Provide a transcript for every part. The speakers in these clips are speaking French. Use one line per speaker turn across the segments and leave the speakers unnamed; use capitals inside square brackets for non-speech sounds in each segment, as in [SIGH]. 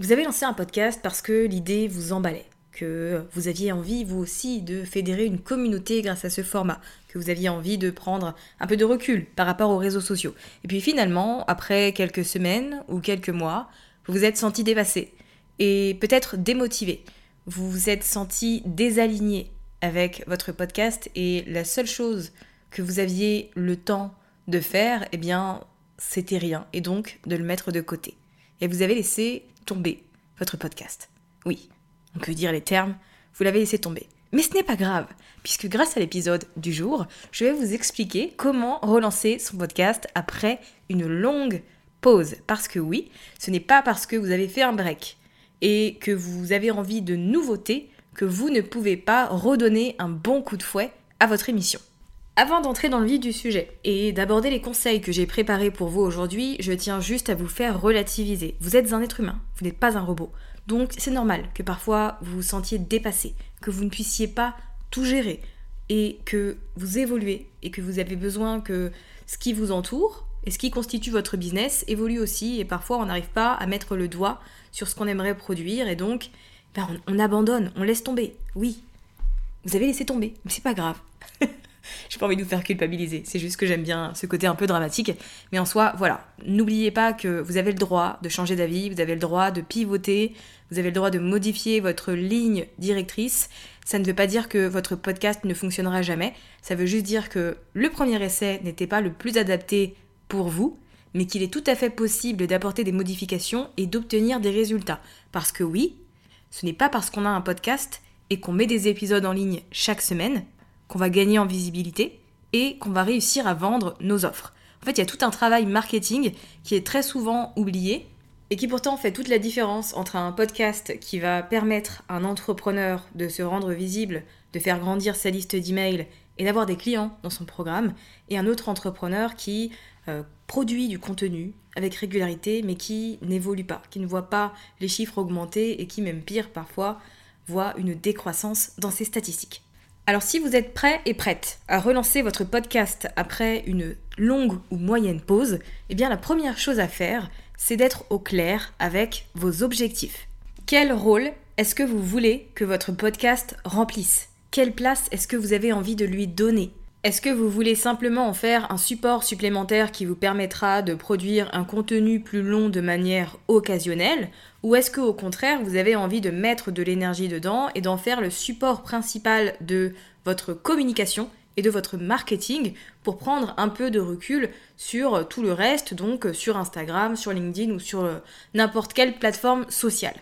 Vous avez lancé un podcast parce que l'idée vous emballait, que vous aviez envie vous aussi de fédérer une communauté grâce à ce format, que vous aviez envie de prendre un peu de recul par rapport aux réseaux sociaux. Et puis finalement, après quelques semaines ou quelques mois, vous vous êtes senti dépassé et peut-être démotivé. Vous vous êtes senti désaligné avec votre podcast et la seule chose que vous aviez le temps de faire, eh bien, c'était rien et donc de le mettre de côté. Et vous avez laissé tomber votre podcast. Oui, on peut dire les termes, vous l'avez laissé tomber. Mais ce n'est pas grave, puisque grâce à l'épisode du jour, je vais vous expliquer comment relancer son podcast après une longue pause. Parce que oui, ce n'est pas parce que vous avez fait un break et que vous avez envie de nouveautés que vous ne pouvez pas redonner un bon coup de fouet à votre émission. Avant d'entrer dans le vif du sujet et d'aborder les conseils que j'ai préparés pour vous aujourd'hui, je tiens juste à vous faire relativiser. Vous êtes un être humain, vous n'êtes pas un robot. Donc c'est normal que parfois vous vous sentiez dépassé, que vous ne puissiez pas tout gérer et que vous évoluez et que vous avez besoin que ce qui vous entoure et ce qui constitue votre business évolue aussi et parfois on n'arrive pas à mettre le doigt sur ce qu'on aimerait produire et donc ben, on, on abandonne, on laisse tomber. Oui, vous avez laissé tomber, mais c'est pas grave. [LAUGHS] J'ai pas envie de vous faire culpabiliser, c'est juste que j'aime bien ce côté un peu dramatique. Mais en soi, voilà, n'oubliez pas que vous avez le droit de changer d'avis, vous avez le droit de pivoter, vous avez le droit de modifier votre ligne directrice. Ça ne veut pas dire que votre podcast ne fonctionnera jamais, ça veut juste dire que le premier essai n'était pas le plus adapté pour vous, mais qu'il est tout à fait possible d'apporter des modifications et d'obtenir des résultats. Parce que oui, ce n'est pas parce qu'on a un podcast et qu'on met des épisodes en ligne chaque semaine qu'on va gagner en visibilité et qu'on va réussir à vendre nos offres. En fait, il y a tout un travail marketing qui est très souvent oublié et qui pourtant fait toute la différence entre un podcast qui va permettre à un entrepreneur de se rendre visible, de faire grandir sa liste d'emails et d'avoir des clients dans son programme, et un autre entrepreneur qui euh, produit du contenu avec régularité mais qui n'évolue pas, qui ne voit pas les chiffres augmenter et qui même pire parfois voit une décroissance dans ses statistiques. Alors si vous êtes prêt et prête à relancer votre podcast après une longue ou moyenne pause, eh bien la première chose à faire, c'est d'être au clair avec vos objectifs. Quel rôle est-ce que vous voulez que votre podcast remplisse? Quelle place est-ce que vous avez envie de lui donner? Est-ce que vous voulez simplement en faire un support supplémentaire qui vous permettra de produire un contenu plus long de manière occasionnelle? Ou est-ce que au contraire vous avez envie de mettre de l'énergie dedans et d'en faire le support principal de votre communication et de votre marketing pour prendre un peu de recul sur tout le reste, donc sur Instagram, sur LinkedIn ou sur n'importe quelle plateforme sociale?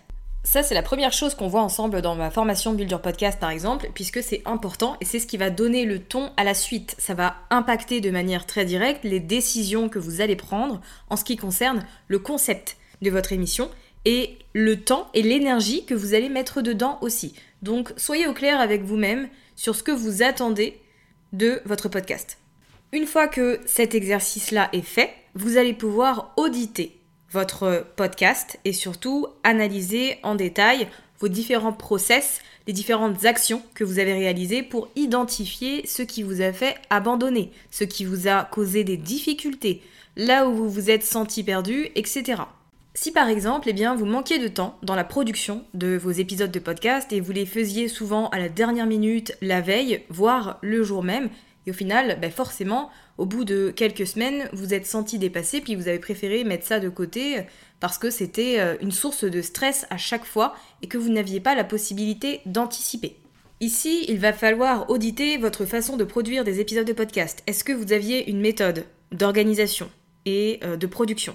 Ça, c'est la première chose qu'on voit ensemble dans ma formation Build Your Podcast, par exemple, puisque c'est important et c'est ce qui va donner le ton à la suite. Ça va impacter de manière très directe les décisions que vous allez prendre en ce qui concerne le concept de votre émission et le temps et l'énergie que vous allez mettre dedans aussi. Donc, soyez au clair avec vous-même sur ce que vous attendez de votre podcast. Une fois que cet exercice-là est fait, vous allez pouvoir auditer votre podcast et surtout analyser en détail vos différents process, les différentes actions que vous avez réalisées pour identifier ce qui vous a fait abandonner, ce qui vous a causé des difficultés, là où vous vous êtes senti perdu, etc. Si par exemple, eh bien, vous manquiez de temps dans la production de vos épisodes de podcast et vous les faisiez souvent à la dernière minute, la veille, voire le jour même, et au final, ben forcément, au bout de quelques semaines, vous êtes senti dépassé, puis vous avez préféré mettre ça de côté parce que c'était euh, une source de stress à chaque fois et que vous n'aviez pas la possibilité d'anticiper. Ici, il va falloir auditer votre façon de produire des épisodes de podcast. Est-ce que vous aviez une méthode d'organisation et euh, de production?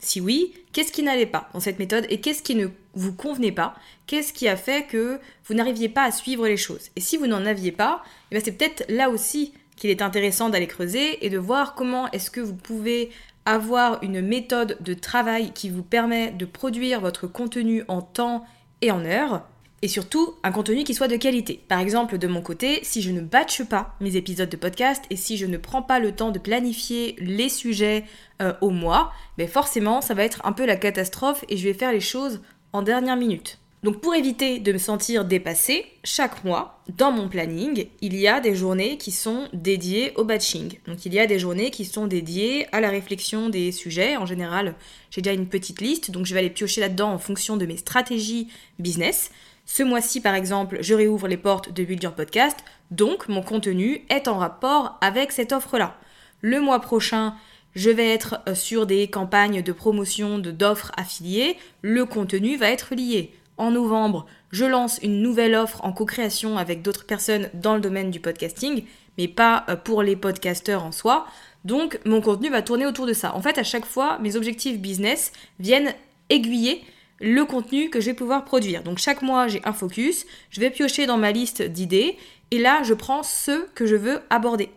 Si oui, qu'est-ce qui n'allait pas dans cette méthode et qu'est-ce qui ne vous convenait pas? Qu'est-ce qui a fait que vous n'arriviez pas à suivre les choses? Et si vous n'en aviez pas, eh ben, c'est peut-être là aussi qu'il est intéressant d'aller creuser et de voir comment est-ce que vous pouvez avoir une méthode de travail qui vous permet de produire votre contenu en temps et en heure, et surtout un contenu qui soit de qualité. Par exemple, de mon côté, si je ne batche pas mes épisodes de podcast et si je ne prends pas le temps de planifier les sujets euh, au mois, ben forcément ça va être un peu la catastrophe et je vais faire les choses en dernière minute. Donc pour éviter de me sentir dépassée, chaque mois, dans mon planning, il y a des journées qui sont dédiées au batching. Donc il y a des journées qui sont dédiées à la réflexion des sujets. En général, j'ai déjà une petite liste, donc je vais aller piocher là-dedans en fonction de mes stratégies business. Ce mois-ci, par exemple, je réouvre les portes de Build Your Podcast, donc mon contenu est en rapport avec cette offre-là. Le mois prochain, je vais être euh, sur des campagnes de promotion d'offres affiliées, le contenu va être lié en novembre, je lance une nouvelle offre en co-création avec d'autres personnes dans le domaine du podcasting, mais pas euh, pour les podcasteurs en soi. Donc mon contenu va tourner autour de ça. En fait, à chaque fois, mes objectifs business viennent aiguiller le contenu que je vais pouvoir produire. Donc chaque mois, j'ai un focus, je vais piocher dans ma liste d'idées, et là, je prends ceux que je veux aborder.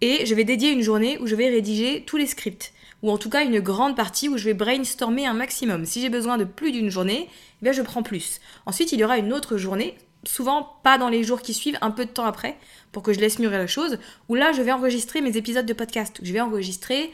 Et je vais dédier une journée où je vais rédiger tous les scripts ou en tout cas une grande partie où je vais brainstormer un maximum. Si j'ai besoin de plus d'une journée, eh bien je prends plus. Ensuite, il y aura une autre journée, souvent pas dans les jours qui suivent, un peu de temps après, pour que je laisse mûrir la chose, où là je vais enregistrer mes épisodes de podcast. Je vais enregistrer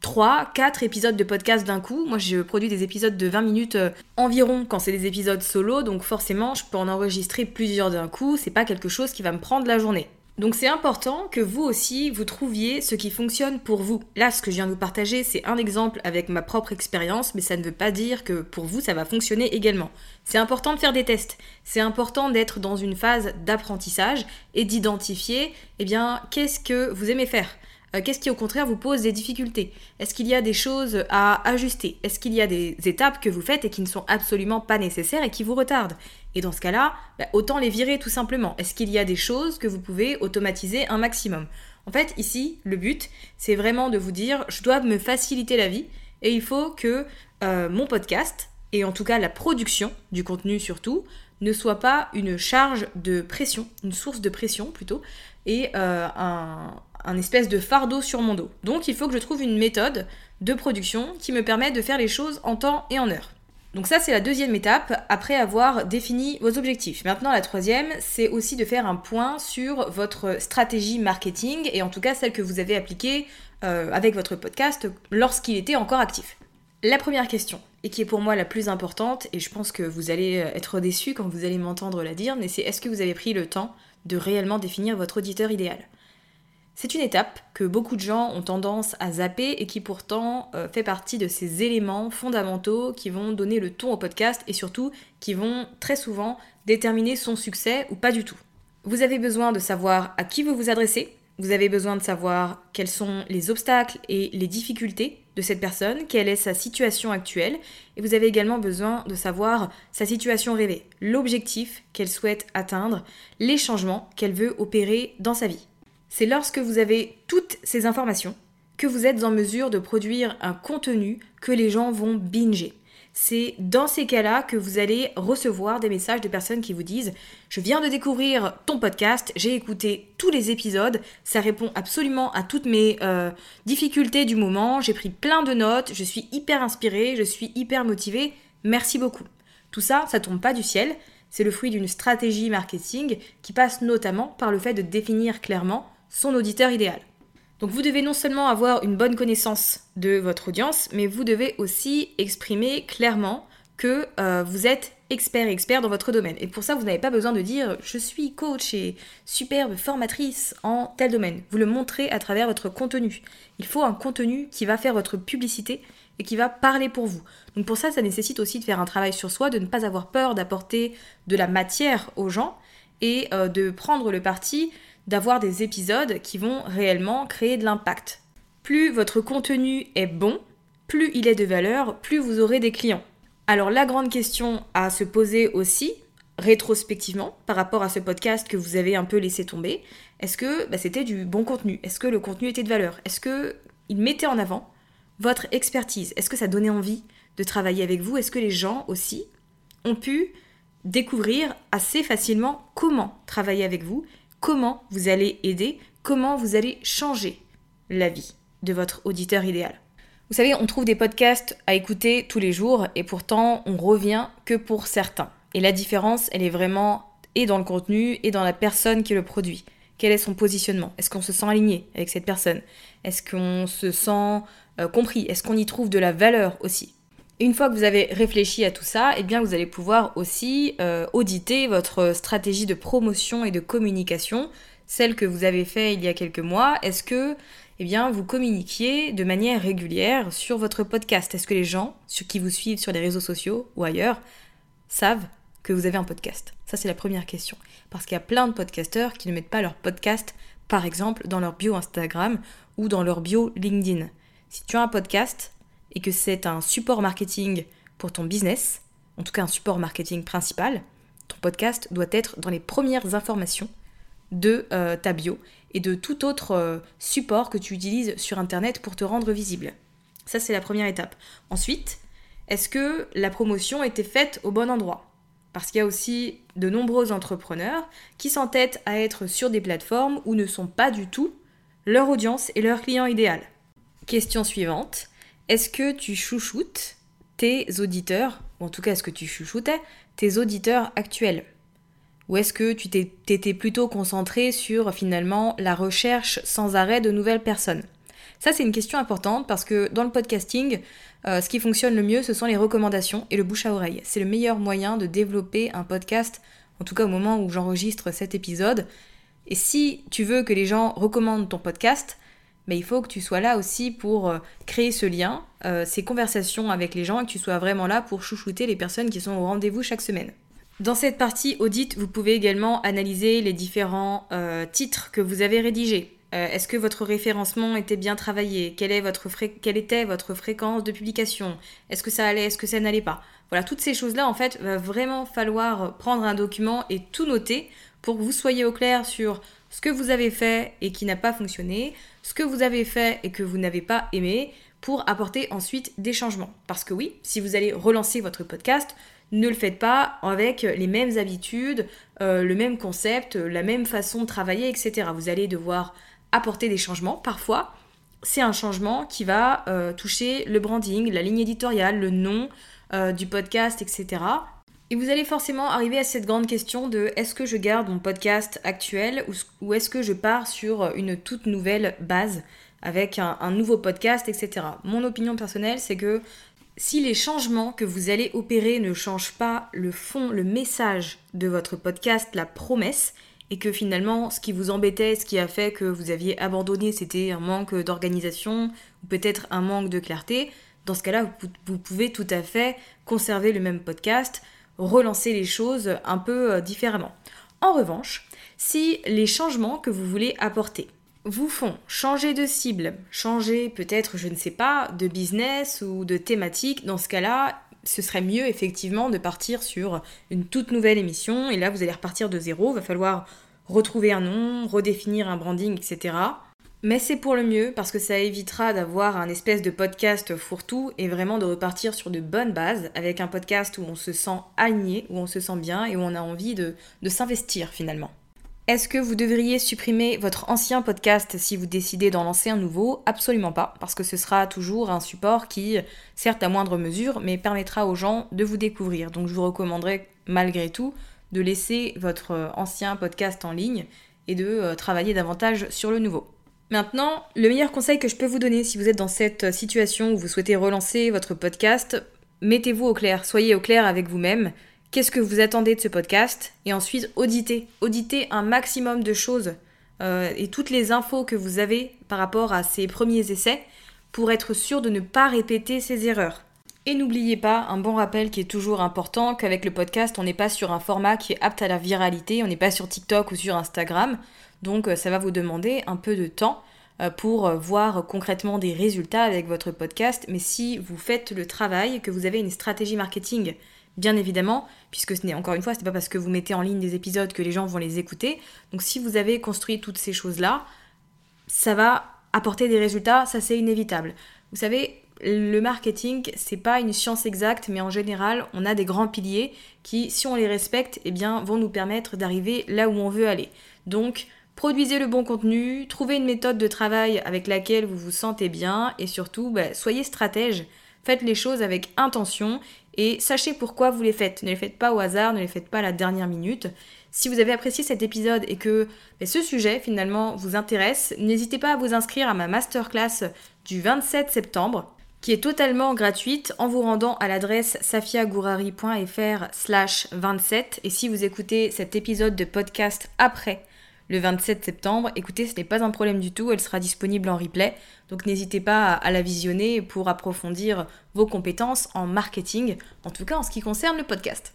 3, 4 épisodes de podcast d'un coup. Moi, je produis des épisodes de 20 minutes euh, environ quand c'est des épisodes solo, donc forcément, je peux en enregistrer plusieurs d'un coup. C'est pas quelque chose qui va me prendre la journée. Donc c'est important que vous aussi, vous trouviez ce qui fonctionne pour vous. Là, ce que je viens de vous partager, c'est un exemple avec ma propre expérience, mais ça ne veut pas dire que pour vous, ça va fonctionner également. C'est important de faire des tests. C'est important d'être dans une phase d'apprentissage et d'identifier, eh bien, qu'est-ce que vous aimez faire euh, Qu'est-ce qui au contraire vous pose des difficultés? Est-ce qu'il y a des choses à ajuster? Est-ce qu'il y a des étapes que vous faites et qui ne sont absolument pas nécessaires et qui vous retardent? Et dans ce cas-là, bah, autant les virer tout simplement. Est-ce qu'il y a des choses que vous pouvez automatiser un maximum? En fait, ici, le but, c'est vraiment de vous dire, je dois me faciliter la vie et il faut que euh, mon podcast, et en tout cas la production du contenu surtout, ne soit pas une charge de pression, une source de pression plutôt, et euh, un, un espèce de fardeau sur mon dos. Donc il faut que je trouve une méthode de production qui me permette de faire les choses en temps et en heure. Donc ça c'est la deuxième étape après avoir défini vos objectifs. Maintenant la troisième c'est aussi de faire un point sur votre stratégie marketing et en tout cas celle que vous avez appliquée euh, avec votre podcast lorsqu'il était encore actif. La première question, et qui est pour moi la plus importante, et je pense que vous allez euh, être déçus quand vous allez m'entendre la dire, mais c'est est-ce que vous avez pris le temps de réellement définir votre auditeur idéal? C'est une étape que beaucoup de gens ont tendance à zapper et qui pourtant euh, fait partie de ces éléments fondamentaux qui vont donner le ton au podcast et surtout qui vont très souvent déterminer son succès ou pas du tout. Vous avez besoin de savoir à qui vous vous adressez, vous avez besoin de savoir quels sont les obstacles et les difficultés de cette personne, quelle est sa situation actuelle, et vous avez également besoin de savoir sa situation rêvée, l'objectif qu'elle souhaite atteindre, les changements qu'elle veut opérer dans sa vie. C'est lorsque vous avez toutes ces informations que vous êtes en mesure de produire un contenu que les gens vont binger c'est dans ces cas-là que vous allez recevoir des messages de personnes qui vous disent Je viens de découvrir ton podcast, j'ai écouté tous les épisodes, ça répond absolument à toutes mes euh, difficultés du moment, j'ai pris plein de notes, je suis hyper inspirée, je suis hyper motivée, merci beaucoup. Tout ça, ça tombe pas du ciel, c'est le fruit d'une stratégie marketing qui passe notamment par le fait de définir clairement son auditeur idéal. Donc vous devez non seulement avoir une bonne connaissance de votre audience, mais vous devez aussi exprimer clairement que euh, vous êtes expert expert dans votre domaine. Et pour ça, vous n'avez pas besoin de dire je suis coach et superbe formatrice en tel domaine. Vous le montrez à travers votre contenu. Il faut un contenu qui va faire votre publicité et qui va parler pour vous. Donc pour ça, ça nécessite aussi de faire un travail sur soi, de ne pas avoir peur d'apporter de la matière aux gens et euh, de prendre le parti d'avoir des épisodes qui vont réellement créer de l'impact. Plus votre contenu est bon, plus il est de valeur, plus vous aurez des clients. Alors la grande question à se poser aussi, rétrospectivement, par rapport à ce podcast que vous avez un peu laissé tomber, est-ce que bah, c'était du bon contenu? Est-ce que le contenu était de valeur? Est-ce que il mettait en avant votre expertise? Est-ce que ça donnait envie de travailler avec vous? Est-ce que les gens aussi ont pu découvrir assez facilement comment travailler avec vous comment vous allez aider, comment vous allez changer la vie de votre auditeur idéal. Vous savez, on trouve des podcasts à écouter tous les jours et pourtant on revient que pour certains. Et la différence, elle est vraiment et dans le contenu et dans la personne qui le produit. Quel est son positionnement? Est-ce qu'on se sent aligné avec cette personne? Est-ce qu'on se sent euh, compris? Est-ce qu'on y trouve de la valeur aussi? Une fois que vous avez réfléchi à tout ça, eh bien vous allez pouvoir aussi euh, auditer votre stratégie de promotion et de communication, celle que vous avez fait il y a quelques mois. Est-ce que eh bien, vous communiquiez de manière régulière sur votre podcast? Est-ce que les gens qui vous suivent sur les réseaux sociaux ou ailleurs savent que vous avez un podcast? Ça, c'est la première question. Parce qu'il y a plein de podcasteurs qui ne mettent pas leur podcast, par exemple, dans leur bio Instagram ou dans leur bio LinkedIn. Si tu as un podcast, et que c'est un support marketing pour ton business, en tout cas un support marketing principal, ton podcast doit être dans les premières informations de euh, ta bio et de tout autre euh, support que tu utilises sur Internet pour te rendre visible. Ça, c'est la première étape. Ensuite, est-ce que la promotion était faite au bon endroit? Parce qu'il y a aussi de nombreux entrepreneurs qui s'entêtent à être sur des plateformes où ne sont pas du tout leur audience et leur client idéal. Question suivante, est-ce que tu chouchoutes tes auditeurs, ou en tout cas est-ce que tu chouchoutais tes auditeurs actuels? Ou est-ce que tu t'étais plutôt concentré sur finalement la recherche sans arrêt de nouvelles personnes? Ça c'est une question importante parce que dans le podcasting, euh, ce qui fonctionne le mieux ce sont les recommandations et le bouche à oreille. C'est le meilleur moyen de développer un podcast, en tout cas au moment où j'enregistre cet épisode. Et si tu veux que les gens recommandent ton podcast, mais il faut que tu sois là aussi pour euh, créer ce lien, euh, ces conversations avec les gens et que tu sois vraiment là pour chouchouter les personnes qui sont au rendez-vous chaque semaine. Dans cette partie audit, vous pouvez également analyser les différents euh, titres que vous avez rédigés. Est-ce que votre référencement était bien travaillé? Quelle, est votre quelle était votre fréquence de publication? Est-ce que ça allait? Est-ce que ça n'allait pas? Voilà, toutes ces choses-là, en fait, va vraiment falloir prendre un document et tout noter pour que vous soyez au clair sur ce que vous avez fait et qui n'a pas fonctionné, ce que vous avez fait et que vous n'avez pas aimé, pour apporter ensuite des changements. Parce que oui, si vous allez relancer votre podcast, ne le faites pas avec les mêmes habitudes, euh, le même concept, la même façon de travailler, etc. Vous allez devoir apporter des changements. Parfois, c'est un changement qui va euh, toucher le branding, la ligne éditoriale, le nom euh, du podcast, etc. Et vous allez forcément arriver à cette grande question de est-ce que je garde mon podcast actuel ou, est-ce que je pars sur une toute nouvelle base avec un, un nouveau podcast, etc. Mon opinion personnelle, c'est que si les changements que vous allez opérer ne changent pas le fond, le message de votre podcast, la promesse, et que finalement ce qui vous embêtait, ce qui a fait que vous aviez abandonné, c'était un manque d'organisation ou peut-être un manque de clarté, dans ce cas-là, vous pouvez tout à fait conserver le même podcast, relancer les choses un peu euh, différemment. En revanche, si les changements que vous voulez apporter vous font changer de cible, changer peut-être, je ne sais pas, de business ou de thématique, dans ce cas-là, ce serait mieux effectivement de partir sur une toute nouvelle émission et là vous allez repartir de zéro, va falloir retrouver un nom, redéfinir un branding, etc. Mais c'est pour le mieux parce que ça évitera d'avoir un espèce de podcast fourre-tout et vraiment de repartir sur de bonnes bases avec un podcast où on se sent aligné, où on se sent bien et où on a envie de, s'investir finalement. Est-ce que vous devriez supprimer votre ancien podcast si vous décidez d'en lancer un nouveau? Absolument pas, parce que ce sera toujours un support qui, certes à moindre mesure, mais permettra aux gens de vous découvrir. Donc je vous recommanderais malgré tout de laisser votre ancien podcast en ligne et de euh, travailler davantage sur le nouveau. Maintenant, le meilleur conseil que je peux vous donner si vous êtes dans cette situation où vous souhaitez relancer votre podcast, mettez-vous au clair, soyez au clair avec vous-même. Qu'est-ce que vous attendez de ce podcast, et ensuite auditez, auditez un maximum de choses euh, et toutes les infos que vous avez par rapport à ces premiers essais pour être sûr de ne pas répéter ces erreurs. Et n'oubliez pas, un bon rappel qui est toujours important, qu'avec le podcast, on n'est pas sur un format qui est apte à la viralité, on n'est pas sur TikTok ou sur Instagram, donc euh, ça va vous demander un peu de temps euh, pour voir concrètement des résultats avec votre podcast, mais si vous faites le travail, que vous avez une stratégie marketing bien évidemment, puisque ce n'est encore une fois, ce n'est pas parce que vous mettez en ligne des épisodes que les gens vont les écouter. Donc si vous avez construit toutes ces choses-là, ça va apporter des résultats, ça c'est inévitable. Vous savez, le marketing, c'est pas une science exacte, mais en général, on a des grands piliers qui, si on les respecte, eh bien, vont nous permettre d'arriver là où on veut aller. Donc, produisez le bon contenu, trouvez une méthode de travail avec laquelle vous vous sentez bien, et surtout, bah, soyez stratège. Faites les choses avec intention et sachez pourquoi vous les faites. Ne les faites pas au hasard, ne les faites pas à la dernière minute. Si vous avez apprécié cet épisode et que ben, ce sujet finalement vous intéresse, n'hésitez pas à vous inscrire à ma masterclass du 27 septembre qui est totalement gratuite en vous rendant à l'adresse safiagourari.fr slash 27 et si vous écoutez cet épisode de podcast après le 27 septembre. Écoutez, ce n'est pas un problème du tout, elle sera disponible en replay, donc n'hésitez pas à la visionner pour approfondir vos compétences en marketing, en tout cas en ce qui concerne le podcast.